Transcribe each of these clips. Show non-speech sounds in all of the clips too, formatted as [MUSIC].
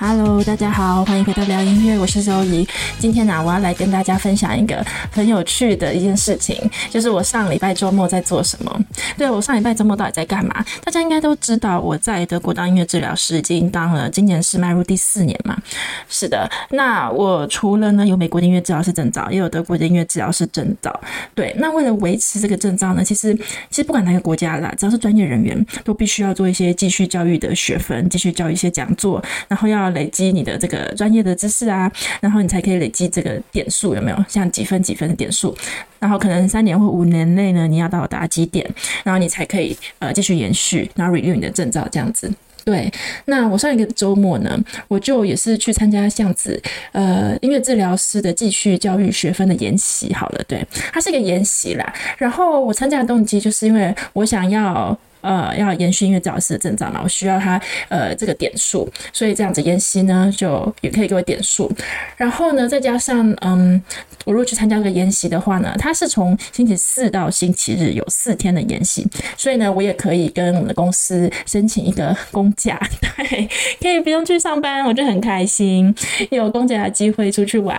Hello，大家好，欢迎回到聊音乐，我是周怡。今天呢、我要来跟大家分享一个很有趣的一件事情，就是我上礼拜周末在做什么。对，我上礼拜周末到底在干嘛？大家应该都知道，我在德国当音乐治疗师已经当了，今年是迈入第四年嘛。是的，那我除了呢有美国的音乐治疗师证照，也有德国的音乐治疗师证照。对，那为了维持这个证照呢，其实其实不管哪个国家啦，只要是专业人员，都必须要做一些继续教育的学分，继续教一些讲座，然后要。累积你的这个专业的知识啊，然后你才可以累积这个点数，有没有？像几分几分的点数，然后可能三年或五年内呢，你要到达几点，然后你才可以呃继续延续，然后 renew 你的证照这样子。对，那我上一个周末呢，我就也是去参加这样子呃音乐治疗师的继续教育学分的研习。好了，对，它是一个研习啦。然后我参加的动机就是因为我想要。呃，要延续音乐治疗师的证照嘛，我需要他呃这个点数，所以这样子研习呢，就也可以给我点数。然后呢，再加上嗯，我如果去参加个研习的话呢，它是从星期四到星期日有四天的研习，所以呢，我也可以跟我们的公司申请一个公假，对，可以不用去上班，我就很开心，有公假的机会出去玩，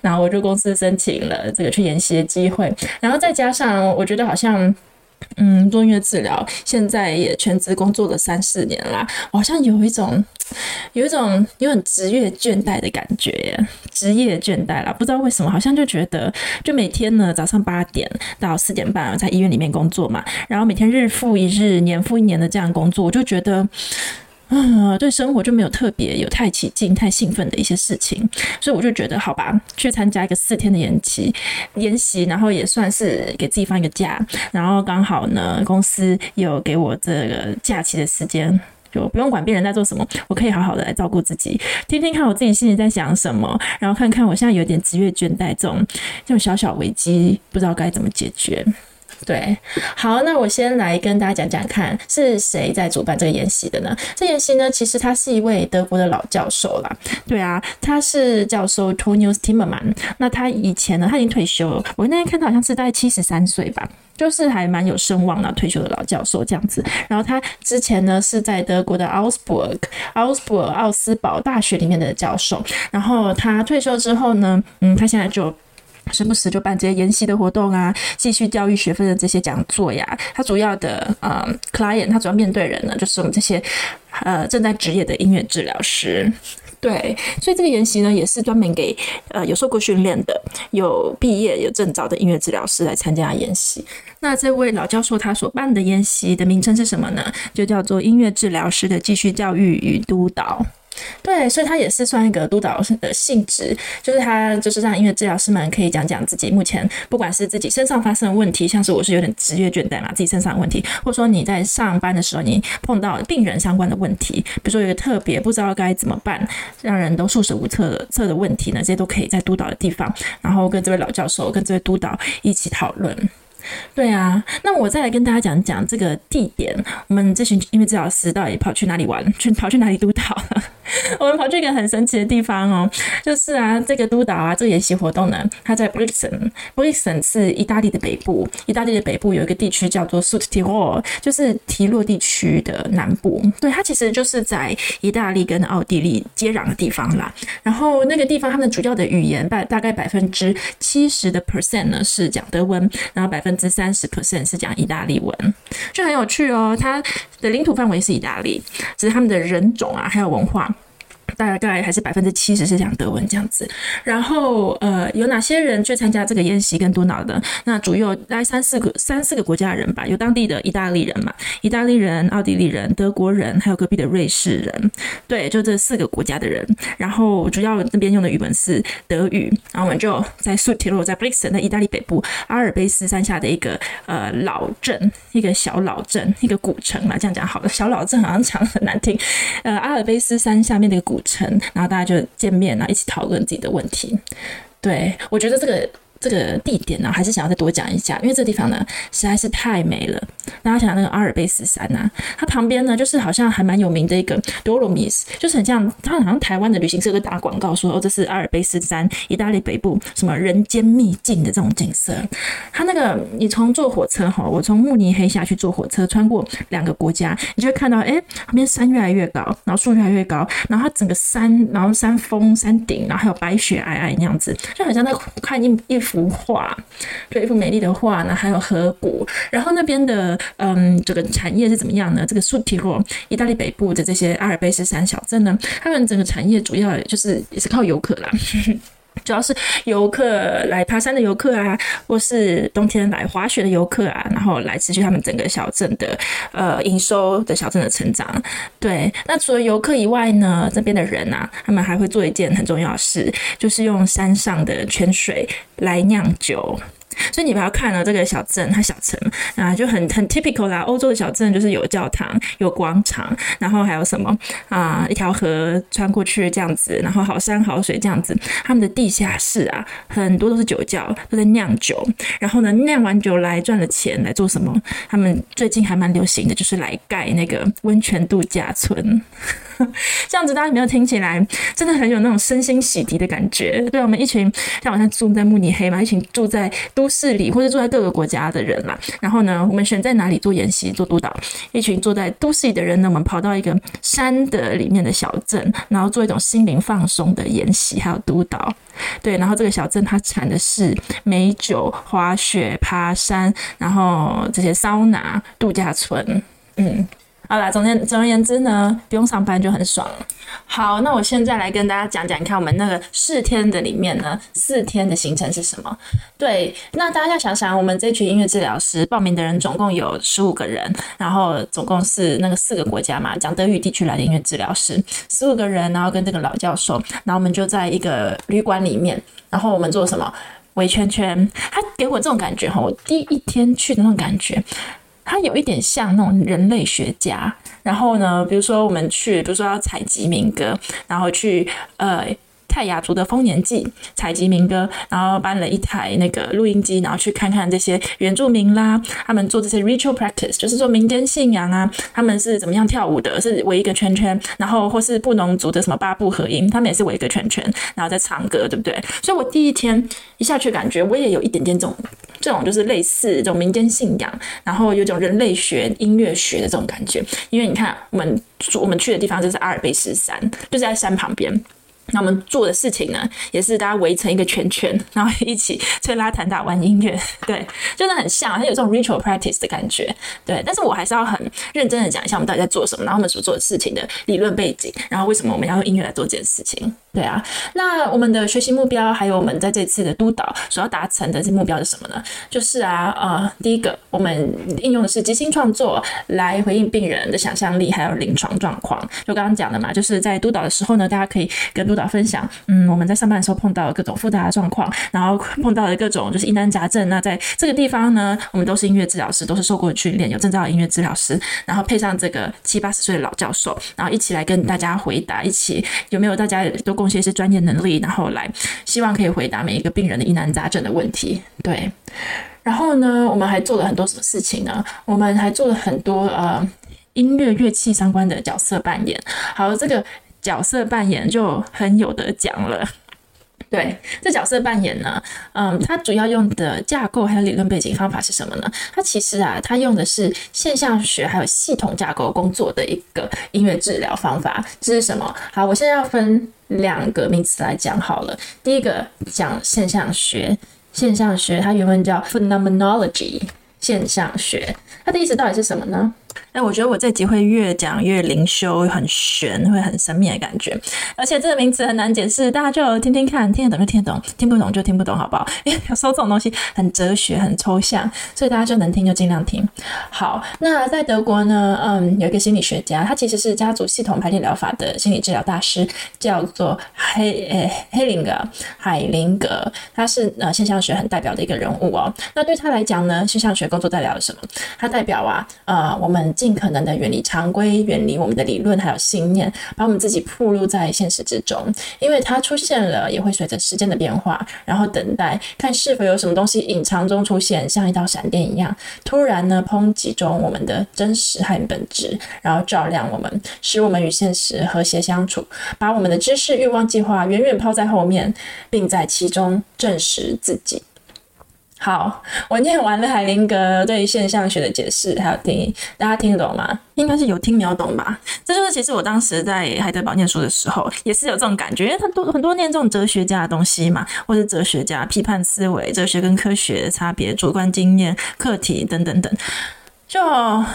然后我就公司申请了这个去研习的机会，然后再加上我觉得好像。嗯，做音乐治疗，现在也全职工作了三四年啦，我好像有一种，有一种有种职业倦怠的感觉，职业倦怠啦，不知道为什么，好像就觉得，就每天呢早上八点到四点半在医院里面工作嘛，然后每天日复一日，年复一年的这样工作，我就觉得。啊，对生活就没有特别有太起劲、太兴奋的一些事情，所以我就觉得好吧，去参加一个四天的研期，研习，然后也算是给自己放一个假，然后刚好呢，公司有给我这个假期的时间，就不用管别人在做什么，我可以好好的来照顾自己，听听看我自己心里在想什么，然后看看我现在有点职业倦怠，这种这种小小危机，不知道该怎么解决。对，好，那我先来跟大家讲讲看，是谁在主办这个研习的呢？这研习呢，其实他是一位德国的老教授啦。对啊，他是教授 Tonius Steimer 嘛。那他以前呢，他已经退休了。我那天看到好像是大概七十三岁吧，就是还蛮有声望的退休的老教授这样子。然后他之前呢是在德国的 Augsburg、Augsburg 奥斯堡大学里面的教授。然后他退休之后呢，嗯，他现在就。时不时就办这些研习的活动啊，继续教育学分的这些讲座呀。他主要的呃 client，他主要面对人呢，就是我们这些呃正在职业的音乐治疗师。对，所以这个研习呢，也是专门给呃有受过训练的、有毕业、有证照的音乐治疗师来参加研习。那这位老教授他所办的研习的名称是什么呢？就叫做音乐治疗师的继续教育与督导。对，所以他也是算一个督导的性质，就是他就是让音乐治疗师们可以讲讲自己目前不管是自己身上发生的问题，像是我是有点职业倦怠嘛，自己身上的问题，或者说你在上班的时候你碰到病人相关的问题，比如说有个特别不知道该怎么办，让人都束手无策的策的问题呢，这些都可以在督导的地方，然后跟这位老教授跟这位督导一起讨论。[LAUGHS] 对啊，那我再来跟大家讲讲这个地点，我们这群音乐治疗师到底跑去哪里玩？去跑去哪里督导了？[LAUGHS] 我们跑去一个很神奇的地方哦，就是啊，这个督导啊，这个研习活动呢，它在 Brixen，Brixen 是意大利的北部，意大利的北部有一个地区叫做 suttirol 就是提洛地区的南部。对，它其实就是在意大利跟奥地利接壤的地方啦。然后那个地方，他们主要的语言大大概百分之七十的 percent 呢是讲德文，然后百分分之三十 percent 是讲意大利文，就很有趣哦。它的领土范围是意大利，只是他们的人种啊还有文化。大概还是百分之七十是讲德文这样子。然后呃，有哪些人去参加这个宴席跟督导的？那主要大概三四个三四个国家的人吧，有当地的意大利人嘛，意大利人、奥地利人、德国人，还有隔壁的瑞士人。对，就这四个国家的人。然后主要那边用的语文是德语。然后我们就在苏提洛，在布里森的意大利北部阿尔卑斯山下的一个呃老镇，一个小老镇，一个古城嘛，这样讲好了。小老镇好像讲很难听。呃，阿尔卑斯山下面的一个古成，然后大家就见面，然后一起讨论自己的问题。对，我觉得这个。这个地点呢，还是想要再多讲一下，因为这地方呢实在是太美了。大家想那个阿尔卑斯山呐，它旁边呢就是好像还蛮有名的一个多罗米斯，就是很像它好像台湾的旅行社都打广告说哦，这是阿尔卑斯山意大利北部什么人间秘境的这种景色。它那个你从坐火车哈，我从慕尼黑下去坐火车，穿过两个国家，你就会看到哎，旁边山越来越高，然后树越来越高，然后它整个山，然后山峰、山顶，然后还有白雪皑皑那样子，就很像在看一一。幅画，对，一幅美丽的画呢，还有河谷，然后那边的嗯，这个产业是怎么样呢？这个苏提洛，意大利北部的这些阿尔卑斯山小镇呢，他们整个产业主要就是也是靠游客啦。主要是游客来爬山的游客啊，或是冬天来滑雪的游客啊，然后来持续他们整个小镇的呃营收的小镇的成长。对，那除了游客以外呢，这边的人啊，他们还会做一件很重要的事，就是用山上的泉水来酿酒。所以你不要看了这个小镇，它小城啊，就很很 typical 啦。欧洲的小镇就是有教堂、有广场，然后还有什么啊，一条河穿过去这样子，然后好山好水这样子。他们的地下室啊，很多都是酒窖，都在酿酒。然后呢，酿完酒来赚了钱来做什么？他们最近还蛮流行的，就是来盖那个温泉度假村。[LAUGHS] 这样子大家有没有听起来真的很有那种身心洗涤的感觉？对，我们一群像我像住在慕尼黑嘛，一群住在都市里或者住在各个国家的人嘛。然后呢，我们选在哪里做研习、做督导？一群住在都市里的人呢，我们跑到一个山的里面的小镇，然后做一种心灵放松的研习还有督导。对，然后这个小镇它产的是美酒、滑雪、爬山，然后这些桑拿度假村，嗯。好啦，总之总而言之呢，不用上班就很爽。好，那我现在来跟大家讲讲，看我们那个四天的里面呢，四天的行程是什么？对，那大家要想想，我们这群音乐治疗师报名的人总共有十五个人，然后总共是那个四个国家嘛，讲德语地区来的音乐治疗师，十五个人，然后跟这个老教授，然后我们就在一个旅馆里面，然后我们做什么？围圈圈。他给我这种感觉哈，我第一天去的那种感觉。它有一点像那种人类学家，然后呢，比如说我们去，比如说要采集民歌，然后去呃。泰雅族的丰年祭采集民歌，然后搬了一台那个录音机，然后去看看这些原住民啦，他们做这些 ritual practice，就是说民间信仰啊，他们是怎么样跳舞的，是围一个圈圈，然后或是布农族的什么八部合音，他们也是围一个圈圈，然后在唱歌，对不对？所以我第一天一下去感觉，我也有一点点这种这种就是类似这种民间信仰，然后有种人类学、音乐学的这种感觉，因为你看我们我们去的地方就是阿尔卑斯山，就是在山旁边。那我们做的事情呢，也是大家围成一个圈圈，[LAUGHS] 然后一起吹拉弹打玩音乐，[LAUGHS] 对，真的很像，很有这种 ritual practice 的感觉，对。但是我还是要很认真的讲一下我们到底在做什么，然后我们所做的事情的理论背景，然后为什么我们要用音乐来做这件事情。对啊，那我们的学习目标，还有我们在这次的督导所要达成的这目标是什么呢？就是啊，呃，第一个，我们应用的是即兴创作来回应病人的想象力，还有临床状况。就刚刚讲的嘛，就是在督导的时候呢，大家可以跟督导分享，嗯，我们在上班的时候碰到各种复杂的状况，然后碰到了各种就是疑难杂症。那在这个地方呢，我们都是音乐治疗师，都是受过训练、有证照的音乐治疗师，然后配上这个七八十岁的老教授，然后一起来跟大家回答，一起有没有大家都。贡献一些专业能力，然后来希望可以回答每一个病人的疑难杂症的问题。对，然后呢，我们还做了很多什么事情呢？我们还做了很多呃音乐乐器相关的角色扮演。好，这个角色扮演就很有得讲了。对，这角色扮演呢，嗯，它主要用的架构还有理论背景方法是什么呢？它其实啊，它用的是现象学还有系统架构工作的一个音乐治疗方法。这是什么？好，我现在要分两个名词来讲好了。第一个讲现象学，现象学它原文叫 phenomenology，现象学，它的意思到底是什么呢？哎，我觉得我这集会越讲越灵修，很玄，会很神秘的感觉。而且这个名词很难解释，大家就听听看，听得懂就听得懂，听不懂就听不懂，好不好？[LAUGHS] 因为有时候这种东西很哲学、很抽象，所以大家就能听就尽量听。好，那在德国呢，嗯，有一个心理学家，他其实是家族系统排列疗法的心理治疗大师，叫做黑诶黑林格海灵格，他是呃现象学很代表的一个人物哦。那对他来讲呢，现象学工作代表了什么？他代表啊，呃，我们。尽可能的远离常规，远离我们的理论还有信念，把我们自己暴露在现实之中，因为它出现了，也会随着时间的变化，然后等待看是否有什么东西隐藏中出现，像一道闪电一样，突然呢抨击中我们的真实和本质，然后照亮我们，使我们与现实和谐相处，把我们的知识、欲望、计划远远抛在后面，并在其中证实自己。好，我念完了海灵格对现象学的解释还有定义，大家听得懂吗？应该是有听秒懂吧？这就是其实我当时在海德堡念书的时候，也是有这种感觉，因为他多很多念这种哲学家的东西嘛，或是哲学家批判思维、哲学跟科学的差别、主观经验、课题等等等。就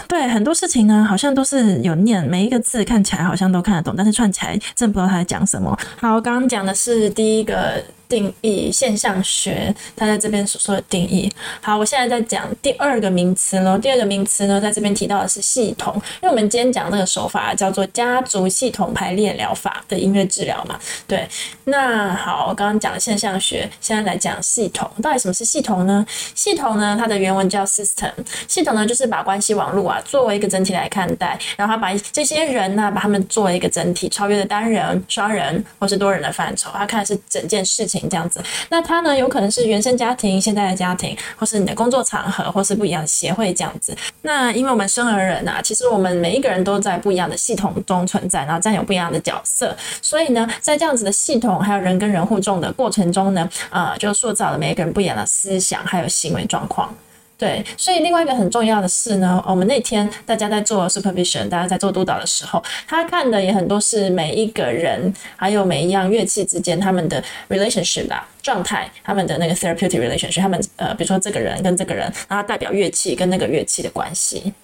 对很多事情呢，好像都是有念，每一个字看起来好像都看得懂，但是串起来真不知道他在讲什么。好，我刚刚讲的是第一个定义，现象学，他在这边所说的定义。好，我现在在讲第二个名词喽。第二个名词呢，在这边提到的是系统，因为我们今天讲这个手法叫做家族系统排列疗法的音乐治疗嘛。对，那好，我刚刚讲了现象学，现在来讲系统，到底什么是系统呢？系统呢，它的原文叫 system，系统呢就是把关系网络啊，作为一个整体来看待，然后把这些人呢、把他们作为一个整体，超越了单人、双人或是多人的范畴，他看的是整件事情这样子。那他呢，有可能是原生家庭、现在的家庭，或是你的工作场合，或是不一样的协会这样子。那因为我们生而人啊，其实我们每一个人都在不一样的系统中存在，然后占有不一样的角色，所以呢，在这样子的系统还有人跟人互动的过程中呢，啊、呃，就塑造了每一个人不一样的思想还有行为状况。对，所以另外一个很重要的是呢，我们那天大家在做 supervision，大家在做督导的时候，他看的也很多是每一个人，还有每一样乐器之间他们的 relationship 的状态，他们的那个 therapeutic relationship，他们呃，比如说这个人跟这个人，然后代表乐器跟那个乐器的关系。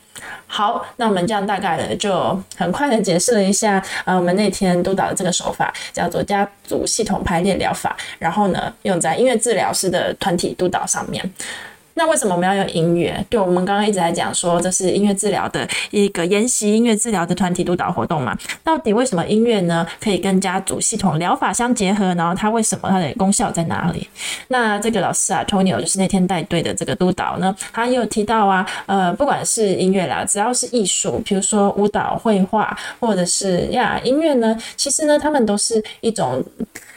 好，那我们这样大概的就很快的解释了一下，呃，我们那天督导的这个手法叫做家族系统排列疗法，然后呢，用在音乐治疗师的团体督导上面。那为什么我们要用音乐？对，我们刚刚一直在讲说，这是音乐治疗的一个研习音乐治疗的团体督导活动嘛。到底为什么音乐呢可以跟家族系统疗法相结合？然后它为什么它的功效在哪里？那这个老师啊，Tonio 就是那天带队的这个督导呢，他也有提到啊，呃，不管是音乐啦，只要是艺术，比如说舞蹈、绘画，或者是呀音乐呢，其实呢，他们都是一种。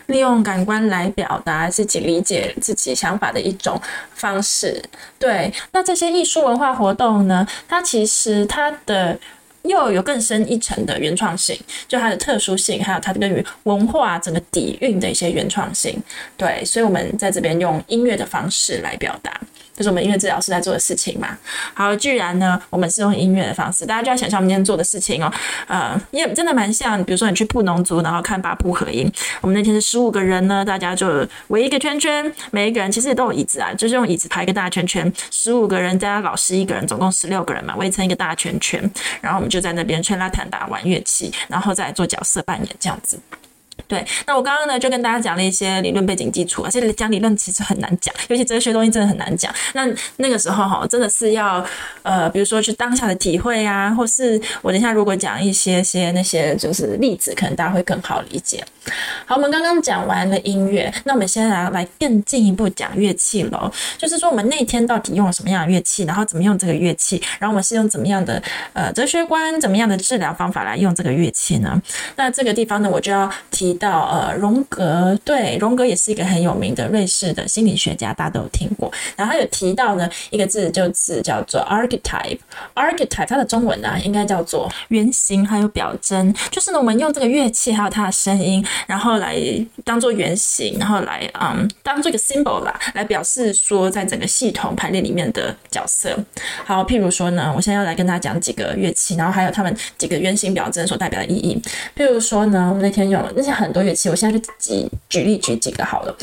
利用感官来表达自己理解自己想法的一种方式。对，那这些艺术文化活动呢，它其实它的又有更深一层的原创性，就它的特殊性，还有它对于文化整个底蕴的一些原创性。对，所以我们在这边用音乐的方式来表达。这是我们音乐治疗师在做的事情嘛？好，既然呢，我们是用音乐的方式，大家就要想象我们今天做的事情哦。呃，也真的蛮像，比如说你去布农族，然后看八部合音。我们那天是十五个人呢，大家就围一个圈圈，每一个人其实也都有椅子啊，就是用椅子排一个大圈圈，十五个人加老师一个人，总共十六个人嘛，围成一个大圈圈。然后我们就在那边吹拉弹打玩乐器，然后再做角色扮演这样子。对，那我刚刚呢就跟大家讲了一些理论背景基础啊，其实讲理论其实很难讲，尤其哲学东西真的很难讲。那那个时候哈，真的是要呃，比如说去当下的体会啊，或是我等一下如果讲一些些那些就是例子，可能大家会更好理解。好，我们刚刚讲完了音乐，那我们现在来来更进一步讲乐器喽。就是说我们那天到底用了什么样的乐器，然后怎么用这个乐器，然后我们是用怎么样的呃哲学观，怎么样的治疗方法来用这个乐器呢？那这个地方呢，我就要提到呃荣格，对，荣格也是一个很有名的瑞士的心理学家，大家都有听过。然后他有提到呢一个字，就是叫做 archetype，archetype 它的中文呢、应该叫做原型还有表征，就是呢我们用这个乐器还有它的声音。然后来当做原型，然后来嗯当做一个 symbol 啦，来表示说在整个系统排列里面的角色。好，譬如说呢，我现在要来跟大家讲几个乐器，然后还有他们几个原型表征所代表的意义。譬如说呢，我们那天用那些很很多乐器，我现在就举举例举几个好了。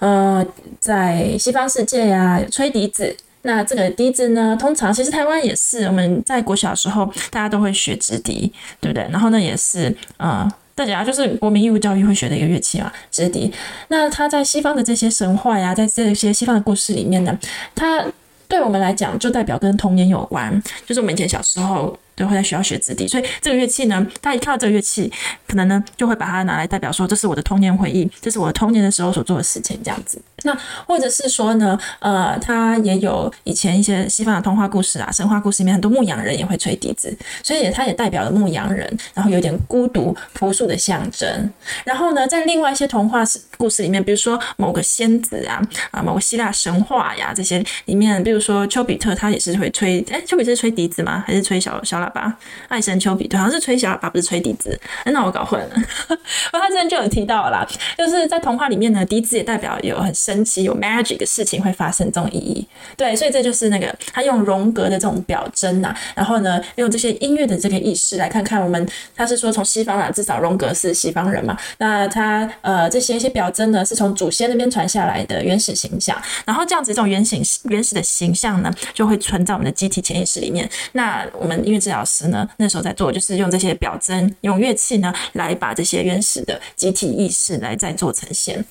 呃，在西方世界呀，吹笛子。那这个笛子呢，通常其实台湾也是，我们在国小的时候大家都会学直笛，对不对？然后呢，也是呃，大家就是国民义务教育会学的一个乐器嘛，直笛。那它在西方的这些神话呀，在这些西方的故事里面呢，它对我们来讲就代表跟童年有关，就是我们以前小时候。都，会在学校学子笛，所以这个乐器呢，大家一看到这个乐器，可能呢就会把它拿来代表说，这是我的童年回忆，这是我童年的时候所做的事情，这样子。那或者是说呢，呃，他也有以前一些西方的童话故事啊、神话故事里面，很多牧羊人也会吹笛子，所以他也代表了牧羊人，然后有点孤独朴素的象征。然后呢，在另外一些童话故事里面，比如说某个仙子啊，啊，某个希腊神话呀这些里面，比如说丘比特，他也是会吹，哎，丘比特是吹笛子吗？还是吹小小喇叭？爱神丘比特好像是吹小喇叭，不是吹笛子。那我搞混了。[LAUGHS] 他之前就有提到了啦，就是在童话里面呢，笛子也代表有很深神奇、有 magic 的事情会发生这种意义。对，所以这就是那个他用荣格的这种表征呐、然后呢，用这些音乐的这个意识来看看我们。他是说从西方啊，至少荣格是西方人嘛。那他呃这些一些表征呢，是从祖先那边传下来的原始形象，然后这样子这种原型原始的形象呢，就会存在我们的集体潜意识里面。那我们音乐治疗师呢，那时候在做，就是用这些表征，用乐器呢，来把这些原始的集体意识来再做呈现。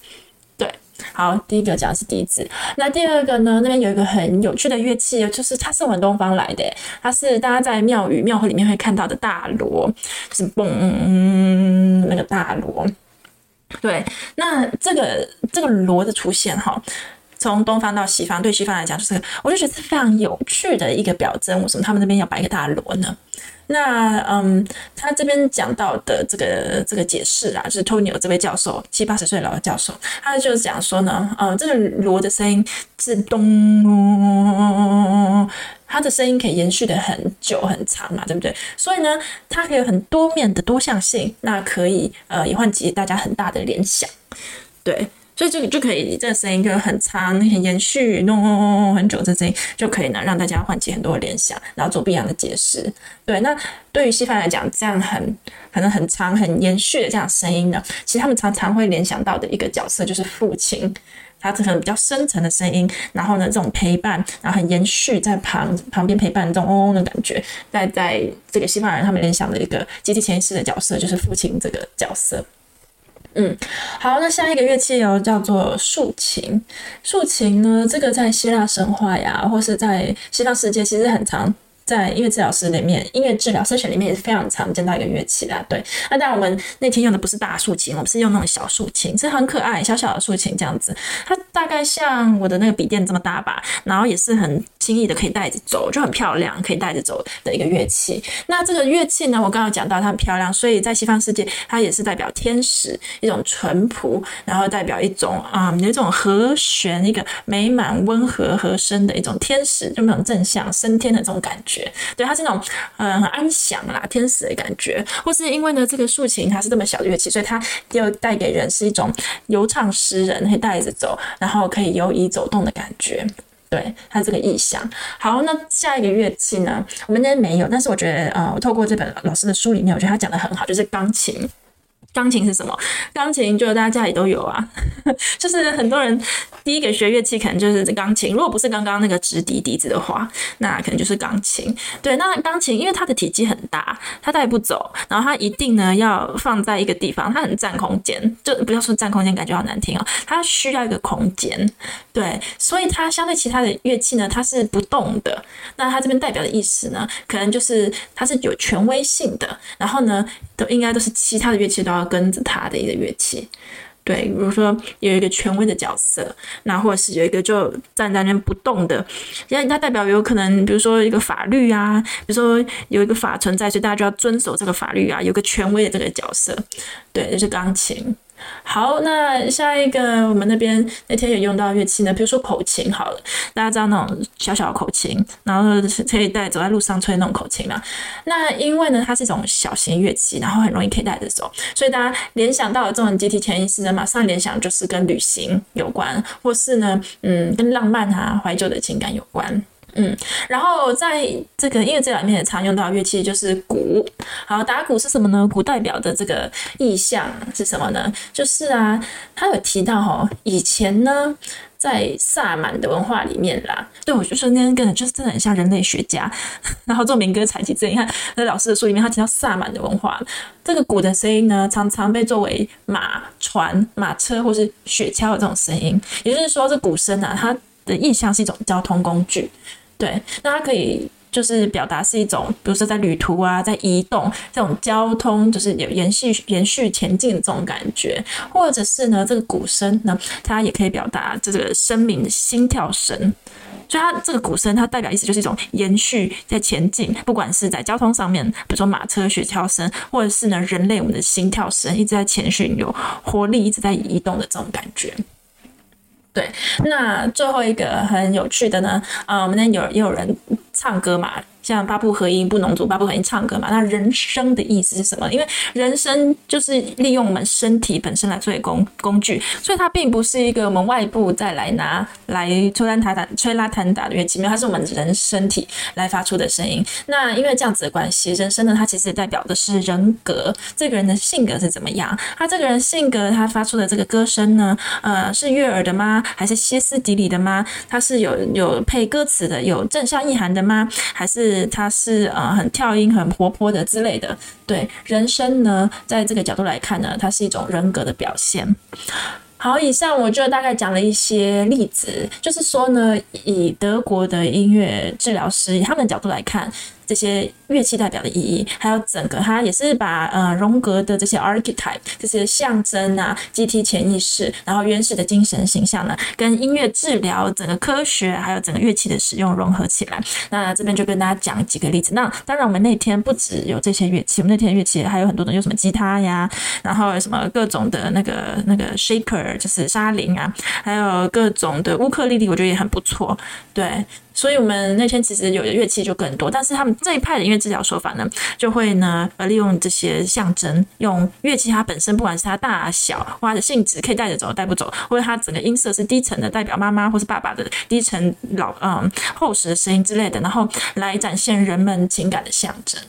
好，第一个讲的是笛子，那第二个呢，那边有一个很有趣的乐器，就是它是往东方来的，它是大家在庙宇、庙会里面会看到的大锣，是嘣那个大锣。对，那这个这个锣的出现，哈。从东方到西方，对西方来讲，就是我就觉得是非常有趣的一个表征。为什么他们那边要摆一个大锣呢？那嗯，他这边讲到的这个这个解释啊，就是托尼尔这位教授，七八十岁老的教授，他就是讲说呢，嗯，这个锣的声音是咚，它的声音可以延续的很久很长嘛，对不对？所以呢，它可以有很多面的多项性，那可以呃也唤起大家很大的联想，对。所以这个就可以，这个声音就很长、很延续、弄很久，这声音就可以呢让大家唤起很多的联想，然后做不一样的解释。对，那对于西方来讲，这样很可能很长、很延续的这样声音呢，其实他们常常会联想到的一个角色就是父亲，他这个比较深沉的声音，然后呢这种陪伴，然后很延续在旁旁边陪伴这种嗡嗡的感觉，在在这个西方人他们联想的一个集体潜意识的角色就是父亲这个角色。嗯，好，那下一个乐器哦，叫做竖琴。竖琴呢，这个在希腊神话呀，或是在西方世界，其实很常。在音乐治疗师里面，音乐治疗声学里面也是非常常见到一个乐器啦。对，那当然我们那天用的不是大竖琴，我们是用那种小竖琴，是很可爱，小小的竖琴这样子。它大概像我的那个笔电这么大吧，然后也是很轻易的可以带着走，就很漂亮，可以带着走的一个乐器。那这个乐器呢，我刚刚讲到它很漂亮，所以在西方世界，它也是代表天使一种淳朴，然后代表一种啊、有一种和弦，一个美满、温和、和声的一种天使，就那种正向升天的这种感觉。对，它是那种嗯很安详啦，天使的感觉，或是因为呢这个竖琴它是这么小的乐器，所以它又带给人是一种游唱诗人可以带着走，然后可以游移走动的感觉。对，它这个意象。好，那下一个乐器呢，我们今天没有，但是我觉得呃，我透过这本老师的书里面，我觉得他讲的很好，就是钢琴。钢琴是什么？钢琴就大家家里都有啊，[LAUGHS] 就是很多人第一个学乐器可能就是钢琴。如果不是刚刚那个直笛笛子的话，那可能就是钢琴。对，那钢琴因为它的体积很大，它带不走，然后它一定呢要放在一个地方，它很占空间。就不要说占空间，感觉好难听哦。它需要一个空间，对，所以它相对其他的乐器呢，它是不动的。那它这边代表的意思呢，可能就是它是有权威性的，然后呢，都应该都是其他的乐器都要。跟着他的一个乐器，对，比如说有一个权威的角色，那或者是有一个就站在那边不动的，因为它代表有可能，比如说一个法律啊，比如说有一个法存在，所以大家就要遵守这个法律啊，有个权威的这个角色，对，就是钢琴。好，那下一个我们那边那天有用到乐器呢，比如说口琴好了，大家知道那种小小的口琴，然后可以带走在路上吹那种口琴嘛。那因为呢，它是一种小型乐器，然后很容易可以带着走，所以大家联想到的这种集体潜意识呢，马上联想就是跟旅行有关，或是呢，嗯，跟浪漫啊、怀旧的情感有关。嗯，然后在这个音乐这两面也常用到乐器就是鼓。好，打鼓是什么呢？鼓代表的这个意象是什么呢？就是啊，他有提到哦，以前呢。在萨满的文化里面啦。对，我就说那天跟就是真的很像人类学家，[LAUGHS] 然后做民歌采集。这你看那老师的书里面，他提到萨满的文化，这个鼓的声音呢，常常被作为马、船、马车或是雪橇的这种声音。也就是说，这鼓声啊，它的意象是一种交通工具。对，那它可以。就是表达是一种，比如说在旅途啊，在移动这种交通，就是有延续延续前进的这种感觉，或者是呢，这个鼓声呢，它也可以表达这个生命的心跳声。所以它这个鼓声，它代表意思就是一种延续在前进，不管是在交通上面，比如说马车、雪橇声，或者是呢人类我们的心跳声，一直在前进，有活力，一直在移动的这种感觉。对，那最后一个很有趣的呢，啊、我们那有也有人。唱歌嘛，像八部合音、不农族八部合音唱歌嘛。那人声的意思是什么？因为人声就是利用我们身体本身来作为工工具，所以它并不是一个我们外部再来拿来吹拉弹打、吹拉弹打的乐器，没有，它是我们人身体来发出的声音。那因为这样子的关系，人声呢，它其实代表的是人格，这个人的性格是怎么样？他这个人性格，他发出的这个歌声呢，呃，是悦耳的吗？还是歇斯底里的吗？它是有有配歌词的，有正向意涵的吗？还是他是呃很跳音、很活泼的之类的？对，人声呢，在这个角度来看呢，它是一种人格的表现。好，以上我就大概讲了一些例子，就是说呢，以德国的音乐治疗师以他们的角度来看。这些乐器代表的意义，还有整个它也是把呃荣格的这些 archetype 这些象征啊、集体潜意识，然后原始的精神形象呢，跟音乐治疗整个科学还有整个乐器的使用融合起来。那这边就跟大家讲几个例子。那当然，我们那天不只有这些乐器，我们那天乐器还有很多种，有什么吉他呀，然后什么各种的那个那个 shaker 就是沙铃啊，还有各种的乌克丽丽，我觉得也很不错。对。所以，我们那天其实有的乐器就更多，但是他们这一派的音乐治疗手法呢，就会呢，呃，利用这些象征，用乐器它本身，不管是它大小或者性质，可以带着走，带不走，或者它整个音色是低沉的，代表妈妈或是爸爸的低沉老嗯厚实的声音之类的，然后来展现人们情感的象征。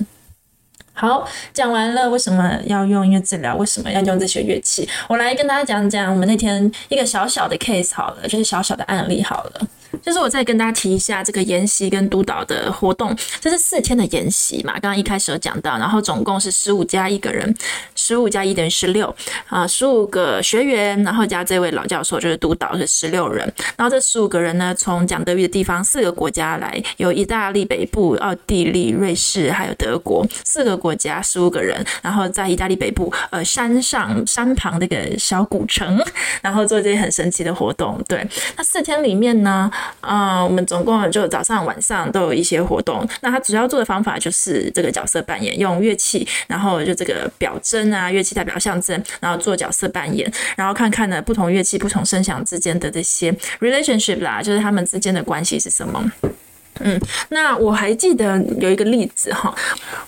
好，讲完了为什么要用音乐治疗，为什么要用这些乐器，我来跟大家讲讲我们那天一个小小的 case 好了，就是小小的案例好了。就是我再跟大家提一下这个研习跟督导的活动，这是四天的研习嘛，刚刚一开始有讲到，然后总共是十五加一个人，十五加一等于十六啊，十五个学员，然后加这位老教授就是督导是十六人，然后这十五个人呢，从讲德语的地方四个国家来，有意大利北部、奥地利、瑞士还有德国四个国家十五个人，然后在意大利北部呃山上山旁那个小古城，然后做这些很神奇的活动，对，那四天里面呢。啊、我们总共就早上晚上都有一些活动。那他主要做的方法就是这个角色扮演，用乐器，然后就这个表征那，乐器代表象征，然后做角色扮演，然后看看呢不同乐器、不同声响之间的这些 relationship 啦，就是他们之间的关系是什么。嗯，那我还记得有一个例子哈，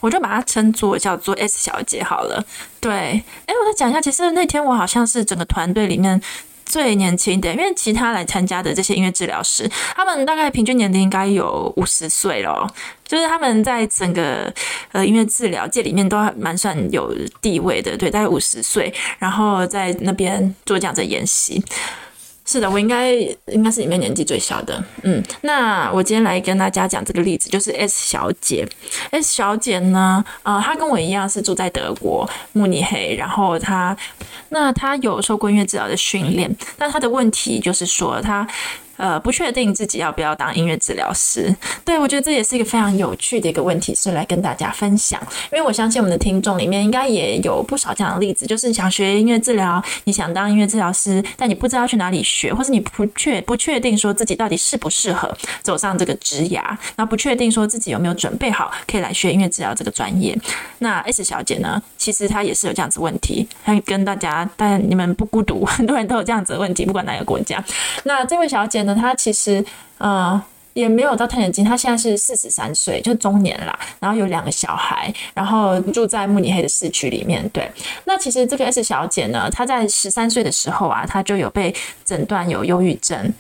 我就把它称作叫做 S 小姐好了。对，哎，我再讲一下，其实那天我好像是整个团队里面。最年轻的，因为其他来参加的这些音乐治疗师，他们大概平均年龄应该有五十岁了，就是他们在整个呃音乐治疗界里面都还蛮算有地位的，对，大概五十岁，然后在那边做这样的演习。是的，我应该应该是里面年纪最小的。嗯，那我今天来跟大家讲这个例子，就是 S 小姐。S 小姐呢，呃，她跟我一样是住在德国慕尼黑，然后她，那她有受过音乐治疗的训练，但她的问题就是说她。呃，不确定自己要不要当音乐治疗师，对，我觉得这也是一个非常有趣的一个问题，是来跟大家分享。因为我相信我们的听众里面应该也有不少这样的例子，就是想学音乐治疗，你想当音乐治疗师，但你不知道去哪里学，或是你不确不确定说自己到底适不适合走上这个职涯，然后不确定说自己有没有准备好可以来学音乐治疗这个专业。那 S 小姐呢，其实她也是有这样子问题，她跟大家，但你们不孤独，很多人都有这样子的问题，不管哪个国家。那这位小姐。那他其实呃也没有到太年轻，他现在是四十三岁，就中年啦。然后有两个小孩，然后住在慕尼黑的市区里面。对，那其实这个 S 小姐呢，她在十三岁的时候啊，她就有被诊断有忧郁症，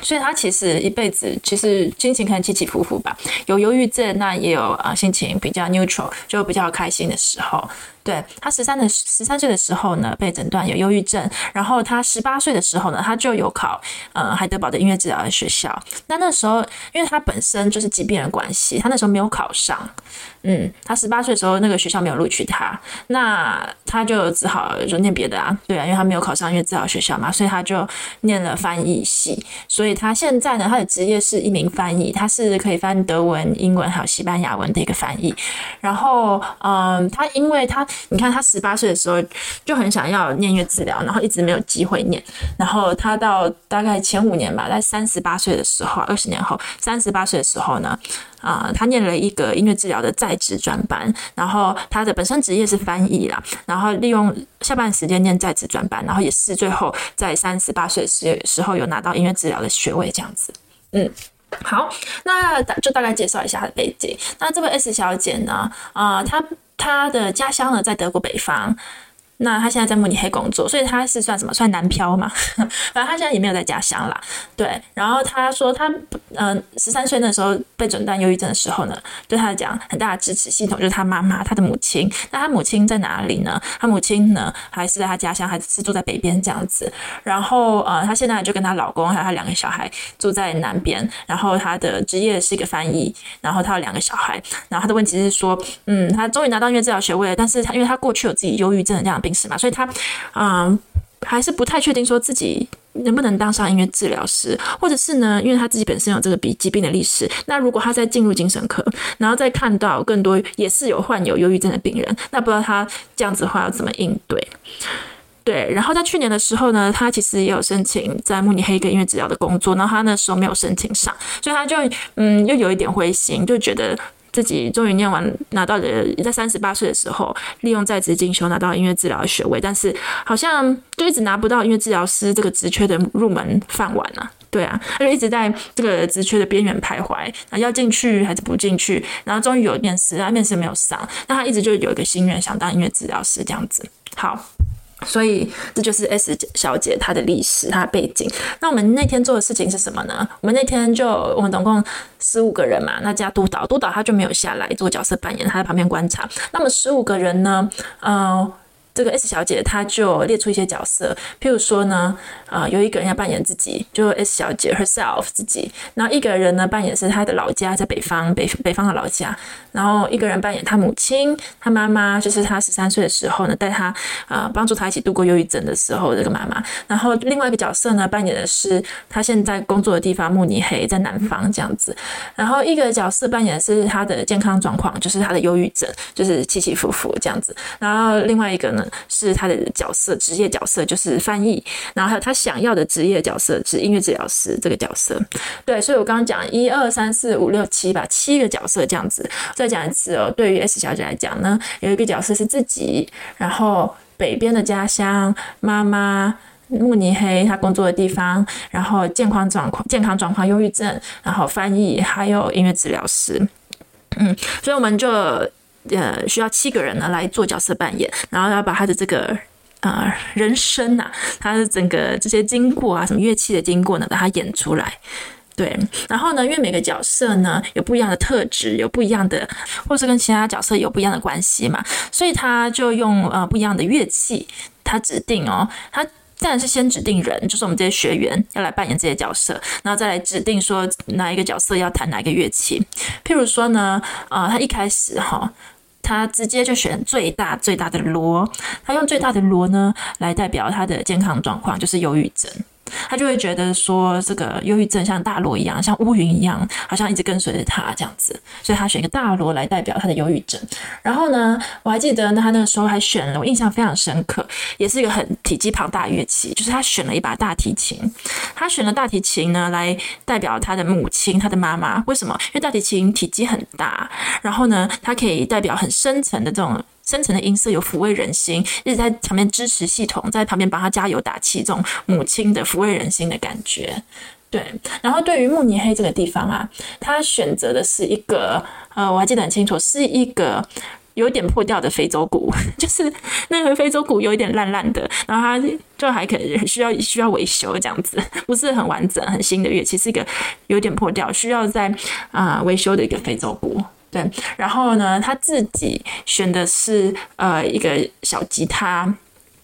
所以她其实一辈子其实心情可能起起伏伏吧，有忧郁症，那也有啊心情比较 neutral，就比较开心的时候。对，他十三的十三岁的时候呢，被诊断有忧郁症，然后他十八岁的时候呢，他就有考呃海德堡的音乐治疗的学校。那那时候，因为他本身就是疾病的关系，他那时候没有考上。嗯，他十八岁的时候，那个学校没有录取他，那他就只好就念别的啊。对啊，因为他没有考上音乐治疗学校嘛，所以他就念了翻译系。所以他现在呢，他的职业是一名翻译，他是可以翻德文、英文还有西班牙文的一个翻译。然后，嗯，他因为他，你看他十八岁的时候就很想要念音乐治疗，然后一直没有机会念。然后他到大概前五年吧，在三十八岁的时候，二十年后，三十八岁的时候呢。啊、他念了一个音乐治疗的在职专班，然后他的本身职业是翻译啦，然后利用下班时间念在职专班，然后也是最后在三十八岁时时候有拿到音乐治疗的学位，这样子。嗯，好，那就大概介绍一下他的背景。那这位 S 小姐呢，啊、她他的家乡呢在德国北方。那他现在在慕尼黑工作，所以他是算什么？算南漂嘛？[LAUGHS] 反正他现在也没有在家乡啦。对，然后他说他嗯十三岁那时候被诊断忧郁症的时候呢，对他来讲很大的支持系统就是他妈妈，他的母亲。那他母亲在哪里呢？他母亲呢还是在他家乡，还是住在北边这样子。然后呃，他现在就跟他老公还有他两个小孩住在南边。然后他的职业是一个翻译。然后他有两个小孩。然后他的问题是说，嗯，他终于拿到音乐治疗学位了，但是他因为他过去有自己忧郁症的这样。病史嘛，所以他，嗯、还是不太确定说自己能不能当上音乐治疗师，或者是呢，因为他自己本身有这个疾疾病的历史，那如果他再进入精神科，然后再看到更多也是有患有忧郁症的病人，那不知道他这样子的话要怎么应对？对，然后在去年的时候呢，他其实也有申请在慕尼黑一个音乐治疗的工作，然后他那时候没有申请上，所以他就嗯，又有一点灰心，就觉得。自己终于念完，拿到了在三十八岁的时候，利用在职进修拿到音乐治疗的学位，但是好像就一直拿不到音乐治疗师这个职缺的入门饭碗啊。对啊，他就一直在这个职缺的边缘徘徊，啊，要进去还是不进去？然后终于有面试，他面试没有上，那他一直就有一个心愿，想当音乐治疗师这样子。好。所以这就是 S 小姐她的历史，她的背景。那我们那天做的事情是什么呢？我们那天就我们总共十五个人嘛，那加督导，督导他就没有下来做角色扮演，他在旁边观察。那么十五个人呢，嗯、呃。这个 S 小姐她就列出一些角色，譬如说呢，啊、有一个人要扮演自己，就 S 小姐 herself 自己，然后一个人呢扮演是她的老家在北方，北北方的老家，然后一个人扮演她母亲，她妈妈就是她十三岁的时候呢带她啊、帮助她一起度过忧郁症的时候这个妈妈，然后另外一个角色呢扮演的是她现在工作的地方慕尼黑在南方这样子，然后一个角色扮演的是她的健康状况，就是她的忧郁症就是起起伏伏这样子，然后另外一个呢。是他的角色，职业角色就是翻译，然后还有他想要的职业角色是音乐治疗师这个角色。对，所以我刚刚讲一二三四五六七吧，七个角色这样子。再讲一次哦，对于 S 小姐来讲呢，有一个角色是自己，然后北边的家乡，妈妈，慕尼黑，她工作的地方，然后健康状况，健康状况，忧郁症，然后翻译，还有音乐治疗师。嗯，所以我们就。呃，需要七个人呢来做角色扮演，然后要把他的这个呃人生呐、他的整个这些经过啊，什么乐器的经过呢，把它演出来。对，然后呢，因为每个角色呢有不一样的特质，有不一样的，或是跟其他角色有不一样的关系嘛，所以他就用呃不一样的乐器，他指定哦，他。当然是先指定人，就是我们这些学员要来扮演这些角色，然后再来指定说哪一个角色要弹哪一个乐器。譬如说呢，啊、呃，他一开始哈，他直接就选最大最大的螺，他用最大的螺呢来代表他的健康状况，就是忧郁症。他就会觉得说，这个忧郁症像大锣一样，像乌云一样，好像一直跟随着他这样子，所以他选一个大锣来代表他的忧郁症。然后呢，我还记得他那个时候还选了，我印象非常深刻，也是一个很体积庞大的乐器，就是他选了一把大提琴。他选了大提琴呢，来代表他的母亲，他的妈妈。为什么？因为大提琴体积很大，然后呢，它可以代表很深层的这种。深层的音色有抚慰人心，一直在旁边支持系统，在旁边帮他加油打气，这种母亲的抚慰人心的感觉。对，然后对于慕尼黑这个地方啊，他选择的是一个呃，我还记得很清楚，是一个有点破掉的非洲鼓，[LAUGHS] 就是那个非洲鼓有一点烂烂的，然后它就还可以需要需要维修这样子，不是很完整、很新的乐器，是一个有点破掉、需要在啊、维修的一个非洲鼓。对，然后呢，他自己选的是呃一个小吉他，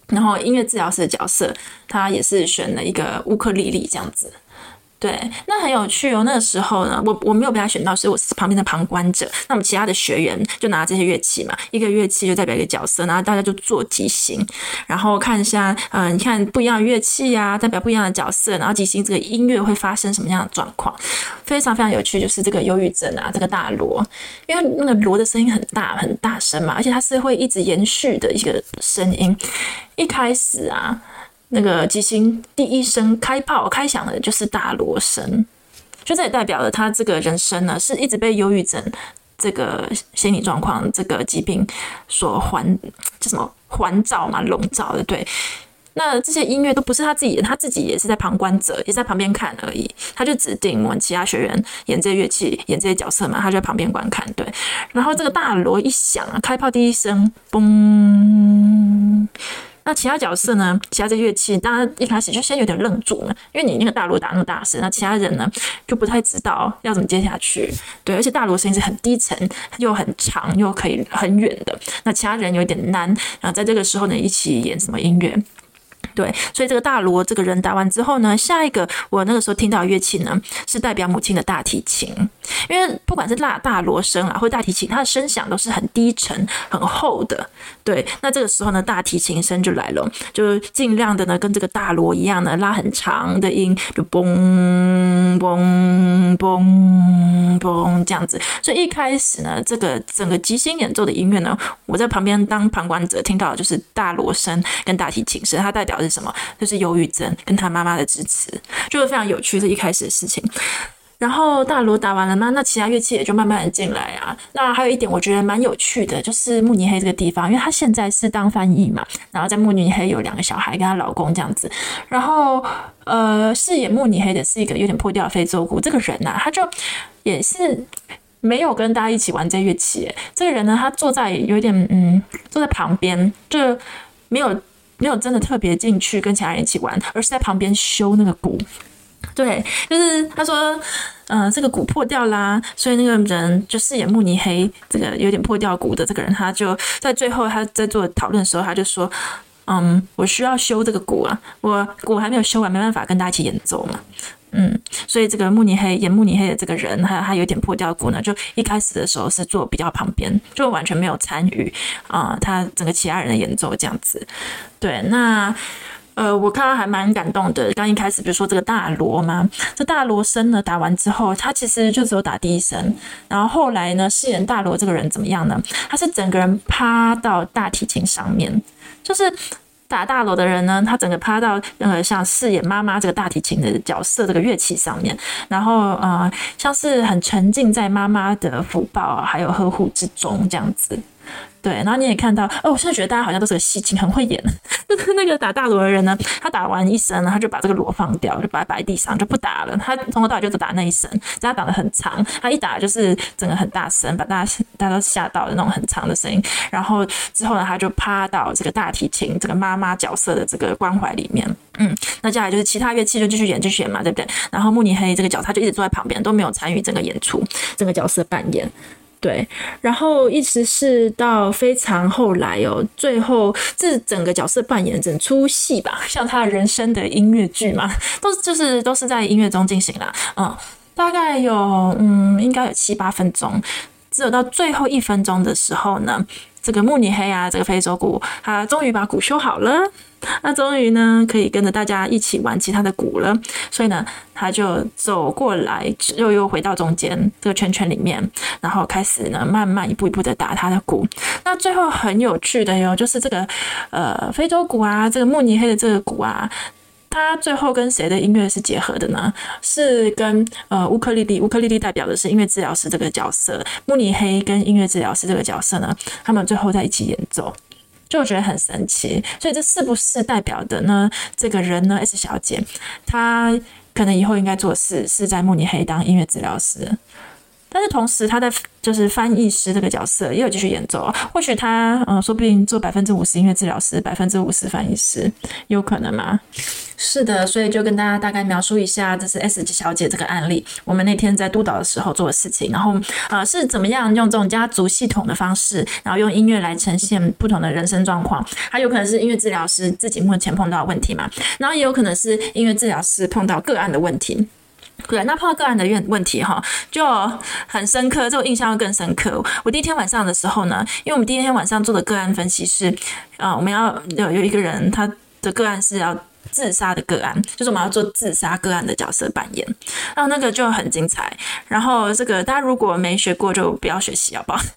然后音乐治疗师的角色，他也是选了一个乌克丽丽这样子。对，那很有趣哦。那个时候呢，我我没有被他选到，所以我是旁边的旁观者。那我们其他的学员就拿这些乐器嘛，一个乐器就代表一个角色，然后大家就做即兴，然后看一下，嗯、你看不一样的乐器啊，代表不一样的角色，然后即兴这个音乐会发生什么样的状况，非常非常有趣。就是这个忧郁症啊，这个大锣，因为那个锣的声音很大很大声嘛，而且它是会一直延续的一个声音。一开始啊。那个吉星第一声开炮开响的就是大锣声，就这也代表了他这个人生呢，是一直被忧郁症这个心理状况、这个疾病所环，叫什么环照嘛、笼罩的。对，那这些音乐都不是他自己的，他自己也是在旁观者，也在旁边看而已。他就指定我们其他学员演这些乐器、演这些角色嘛，他就在旁边观看。对，然后这个大锣一响啊，开炮第一声，嘣。那其他角色呢？其他这乐器，大家一开始就先有点愣住嘛，因为你那个大锣打那么大声，那其他人呢就不太知道要怎么接下去。对，而且大锣声音是很低沉，又很长，又可以很远的。那其他人有点难，然后在这个时候呢，一起演什么音乐？对，所以这个大锣这个人打完之后呢，下一个我那个时候听到乐器呢，是代表母亲的大提琴，因为不管是大大锣声啊，或大提琴，它的声响都是很低沉、很厚的。对，那这个时候呢，大提琴声就来了，就尽量的呢，跟这个大锣一样呢，拉很长的音，就嘣嘣嘣嘣这样子。所以一开始呢，这个整个即兴演奏的音乐呢，我在旁边当旁观者，听到的就是大锣声跟大提琴声，它代表是什么？就是忧郁症跟他妈妈的支持，就是非常有趣。这一开始的事情。然后大锣打完了吗？那其他乐器也就慢慢的进来啊。那还有一点我觉得蛮有趣的，就是慕尼黑这个地方，因为他现在是当翻译嘛，然后在慕尼黑有两个小孩跟她老公这样子。然后呃，饰演慕尼黑的是一个有点破掉非洲鼓，这个人呐、他就也是没有跟大家一起玩这乐器。这个人呢，他坐在有点嗯，坐在旁边，就没有没有真的特别进去跟其他人一起玩，而是在旁边修那个鼓。对，就是他说，嗯、这个鼓破掉啦，所以那个人就饰演慕尼黑这个有点破掉鼓的这个人，他就在最后他在做讨论的时候，他就说，嗯，我需要修这个鼓啊，我鼓还没有修完，没办法跟大家一起演奏嘛，嗯，所以这个慕尼黑演慕尼黑的这个人，他他有点破掉鼓呢，就一开始的时候是坐比较旁边，就完全没有参与啊、他整个其他人的演奏这样子，对，那。呃，我看到还蛮感动的。刚一开始，比如说这个大锣嘛，这大锣声呢打完之后，他其实就只有打第一声。然后后来呢，饰演大锣这个人怎么样呢？他是整个人趴到大提琴上面，就是打大楼的人呢，他整个趴到呃像饰演妈妈这个大提琴的角色这个乐器上面，然后呃像是很沉浸在妈妈的福报还有呵护之中这样子。对，然后你也看到，哦，我现在觉得大家好像都是个戏精，很会演。[LAUGHS] 就是那个打大锣的人呢，他打完一声，他就把这个锣放掉，就把它摆地上，就不打了。他从头到尾就只打那一声，他打得很长，他一打就是整个很大声，把大家大家都吓到的那种很长的声音。然后之后呢，他就趴到这个大提琴这个妈妈角色的这个关怀里面。嗯，那接下来就是其他乐器就继续演，继续演嘛，对不对？然后慕尼黑这个角色他就一直坐在旁边，都没有参与整个演出，整个角色扮演。对，然后一直是到非常后来哦，最后这整个角色扮演整出戏吧，像他人生的音乐剧嘛，都就是都是在音乐中进行啦。嗯，大概有嗯，应该有七八分钟，只有到最后一分钟的时候呢，这个慕尼黑啊，这个非洲鼓，他终于把鼓修好了。那终于呢，可以跟着大家一起玩其他的鼓了，所以呢，他就走过来，又又回到中间这个圈圈里面，然后开始呢，慢慢一步一步的打他的鼓。那最后很有趣的哟，就是这个呃非洲鼓啊，这个慕尼黑的这个鼓啊，它最后跟谁的音乐是结合的呢？是跟呃乌克丽丽，乌克丽丽代表的是音乐治疗师这个角色，慕尼黑跟音乐治疗师这个角色呢，他们最后在一起演奏。就觉得很神奇，所以这是不是代表的呢？这个人呢，S 小姐，她可能以后应该做事是在慕尼黑当音乐治疗师。但是同时他在就是翻译师这个角色也有继续演奏，或许他嗯，说不定做百分之五十音乐治疗师，百分之五十翻译师，有可能吗？是的，所以就跟大家大概描述一下，这是 S 小姐这个案例，我们那天在督导的时候做的事情，然后呃是怎么样用这种家族系统的方式，然后用音乐来呈现不同的人生状况，还有可能是音乐治疗师自己目前碰到的问题嘛，然后也有可能是音乐治疗师碰到个案的问题。对，那碰到个案的问问题哈，就很深刻，这个印象要更深刻。我第一天晚上的时候呢，因为我们第一天晚上做的个案分析是，啊、我们要有有一个人他的个案是要。自杀的个案，就是我们要做自杀个案的角色扮演，然后那个就很精彩。然后这个大家如果没学过，就不要学习，好不好？[LAUGHS]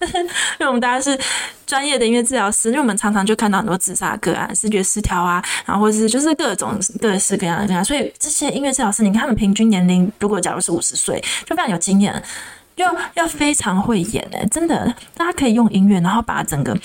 因为我们大家是专业的音乐治疗师，因为我们常常就看到很多自杀个案、视觉失调啊，然后或是就是各种各式各样的个案。所以这些音乐治疗师，你看他们平均年龄，如果假如是五十岁，就非常有经验，就要非常会演诶，真的，大家可以用音乐，然后把整个。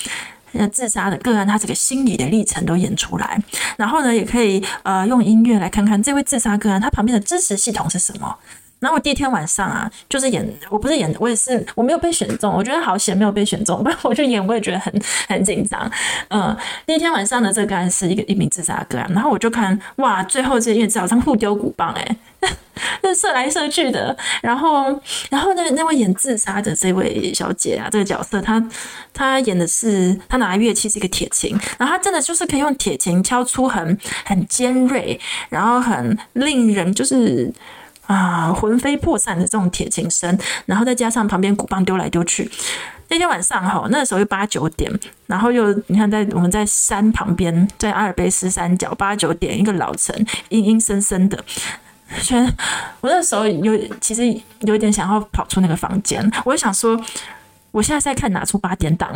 那自杀的个案，他这个心理的历程都演出来，然后呢，也可以呃用音乐来看看这位自杀个案他旁边的支持系统是什么。然后我第一天晚上啊，就是演，我不是演，我也是我没有被选中，我觉得好险没有被选中，[LAUGHS] 不然我就演，我也觉得很很紧张。嗯，第一天晚上的这个案是一个一名自杀个案，然后我就看哇，最后这因为至少像互丢鼓棒哎，[LAUGHS] 那射来射去的，然后然后那那位演自杀的这位小姐啊，这个角色她她演的是她拿乐器是一个铁琴，然后她真的就是可以用铁琴敲出很很尖锐，然后很令人就是。啊，魂飞魄散的这种铁琴声，然后再加上旁边鼓棒丢来丢去。那天晚上哈，那时候又八九点，然后又你看在我们在山旁边，在阿尔卑斯山脚八九点，一个老城阴阴森森的，全我那时候有其实有点想要跑出那个房间，我就想说，我现在在看哪出八点档。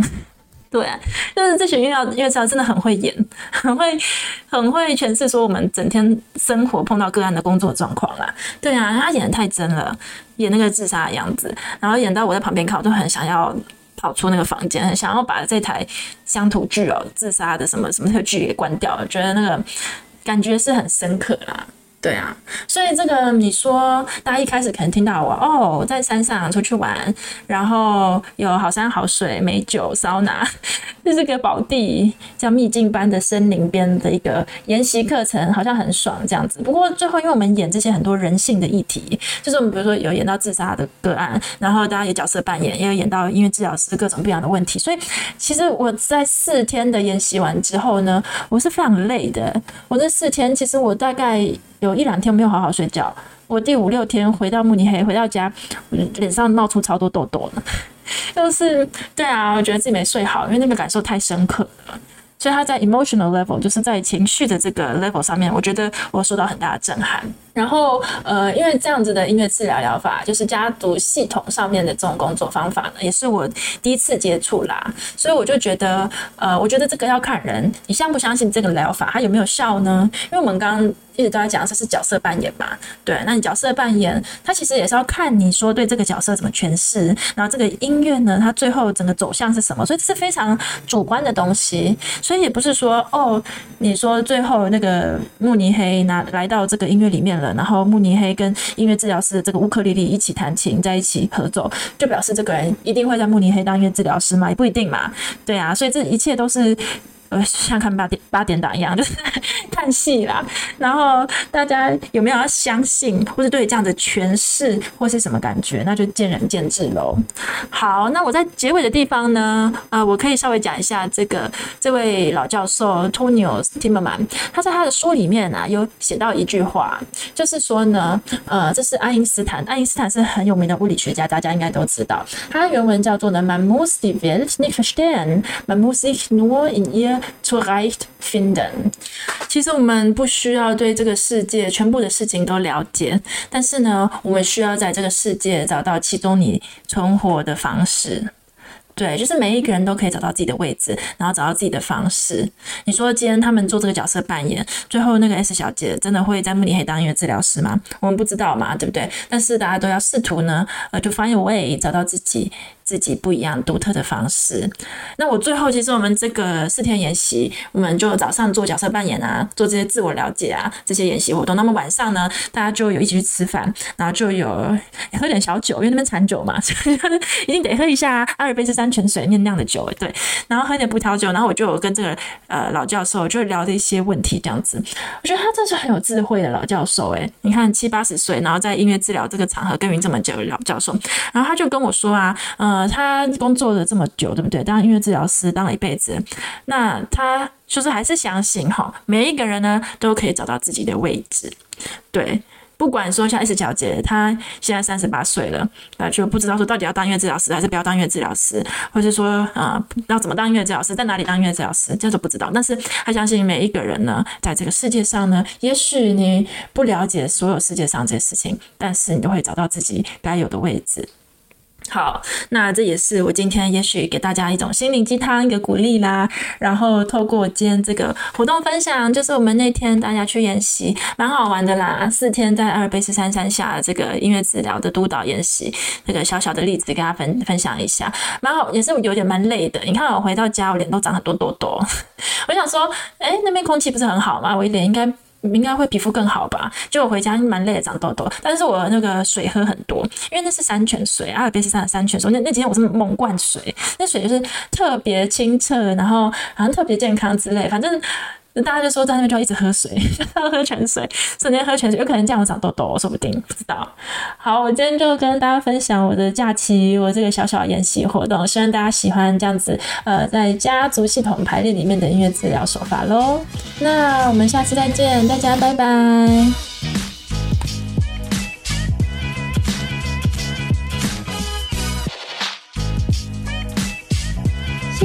对，就是这群音乐音乐治疗真的很会演，很会很会诠释说我们整天生活碰到个案的工作状况啦。对啊，他演得太真了，演那个自杀的样子，然后演到我在旁边看，我都很想要跑出那个房间，很想要把这台乡土剧哦，自杀的什么什么那个剧给关掉，觉得那个感觉是很深刻啦。对啊，所以这个你说，大家一开始可能听到我哦，在山上出去玩，然后有好山好水、美酒、桑拿，这是个宝地，像秘境般的森林边的一个研习课程，好像很爽这样子。不过最后，因为我们演这些很多人性的议题，就是我们比如说有演到自杀的个案，然后大家有角色扮演，也有演到音乐治疗师各种不一样的问题。所以其实我在四天的研习完之后呢，我是非常累的。我这四天其实我大概。有一两天没有好好睡觉，我第五六天回到慕尼黑，回到家，脸上冒出超多痘痘了，[LAUGHS] 就是对啊，我觉得自己没睡好，因为那个感受太深刻了。所以他在 emotional level，就是在情绪的这个 level 上面，我觉得我受到很大的震撼。然后，呃，因为这样子的音乐治疗疗法，就是家族系统上面的这种工作方法呢，也是我第一次接触啦。所以我就觉得，呃，我觉得这个要看人，你相不相信这个疗法它有没有效呢？因为我们刚刚一直都在讲这是角色扮演嘛，对，那你角色扮演，它其实也是要看你说对这个角色怎么诠释，然后这个音乐呢，它最后整个走向是什么，所以这是非常主观的东西。所以也不是说，哦，你说最后那个慕尼黑拿来到这个音乐里面了。然后慕尼黑跟音乐治疗师的这个乌克丽丽一起弹琴，在一起合奏，就表示这个人一定会在慕尼黑当音乐治疗师嘛？也不一定嘛。对啊，所以这一切都是。呃，像看八点八点档一样，[LAUGHS] 就是看戏啦。然后大家有没有要相信，或是对这样的诠释，或是什么感觉，那就见仁见智喽。好，那我在结尾的地方呢，呃，我可以稍微讲一下这个这位老教授 Tonius Timmerman，他在他的书里面啊，有写到一句话，就是说呢，呃，这是爱因斯坦，爱因斯坦是很有名的物理学家，大家应该都知道。他的原文叫做呢，Man muss die Welt nicht verstehen, man muss sich nur in ihr Zurecht finden。其实我们不需要对这个世界全部的事情都了解，但是呢，我们需要在这个世界找到其中你存活的方式。对，就是每一个人都可以找到自己的位置，然后找到自己的方式。你说今天他们做这个角色扮演，最后那个 S 小姐真的会在慕尼黑当音乐治疗师吗？我们不知道嘛，对不对？但是大家都要试图呢，呃，to find a way 找到自己自己不一样独特的方式。那我最后其实我们这个四天研习，我们就早上做角色扮演啊，做这些自我了解啊，这些演习活动。那么晚上呢，大家就有一起去吃饭，然后就有喝点小酒，因为那边产酒嘛，所 [LAUGHS] 以一定得喝一下阿尔卑斯山泉水念酿的酒，对。然后喝点葡萄酒，然后我就有跟这个呃老教授就聊了一些问题，这样子。我觉得他真是很有智慧的老教授，诶，你看七八十岁，然后在音乐治疗这个场合耕耘这么久的老教授，然后他就跟我说啊，呃，呃他工作了这么久，对不对？当音乐治疗师当了一辈子，那他就是还是相信哈，每一个人呢都可以找到自己的位置，对。不管说像 S 小姐，她现在三十八岁了，那就不知道说到底要当音乐治疗师还是不要当音乐治疗师，或者说啊、要怎么当音乐治疗师，在哪里当音乐治疗师，这都不知道。但是她相信每一个人呢，在这个世界上呢，也许你不了解所有世界上这些事情，但是你都会找到自己该有的位置。好，那这也是我今天也许给大家一种心灵鸡汤，一个鼓励啦。然后透过今天这个活动分享，就是我们那天大家去演习，蛮好玩的啦。四天在阿尔卑斯山山下这个音乐治疗的督导演习，那个小小的例子跟大家分分享一下，蛮好，也是有点蛮累的。你看我回到家，我脸都长很多痘痘。我想说，哎，那边空气不是很好吗？我脸应该。应该会皮肤更好吧？就我回家蛮累的，长痘痘。但是我那个水喝很多，因为那是山泉水，阿尔卑斯山的山泉水。那那几天我是猛灌水，那水就是特别清澈，然后好像特别健康之类，反正。大家就说在那边就要一直喝水，[LAUGHS] 要喝泉水，整天喝泉水，有可能这样我长痘痘，说不定不知道。好，我今天就跟大家分享我的假期，我这个小小演习活动，希望大家喜欢这样子，呃，在家族系统排列里面的音乐治疗手法喽。那我们下次再见，大家拜拜。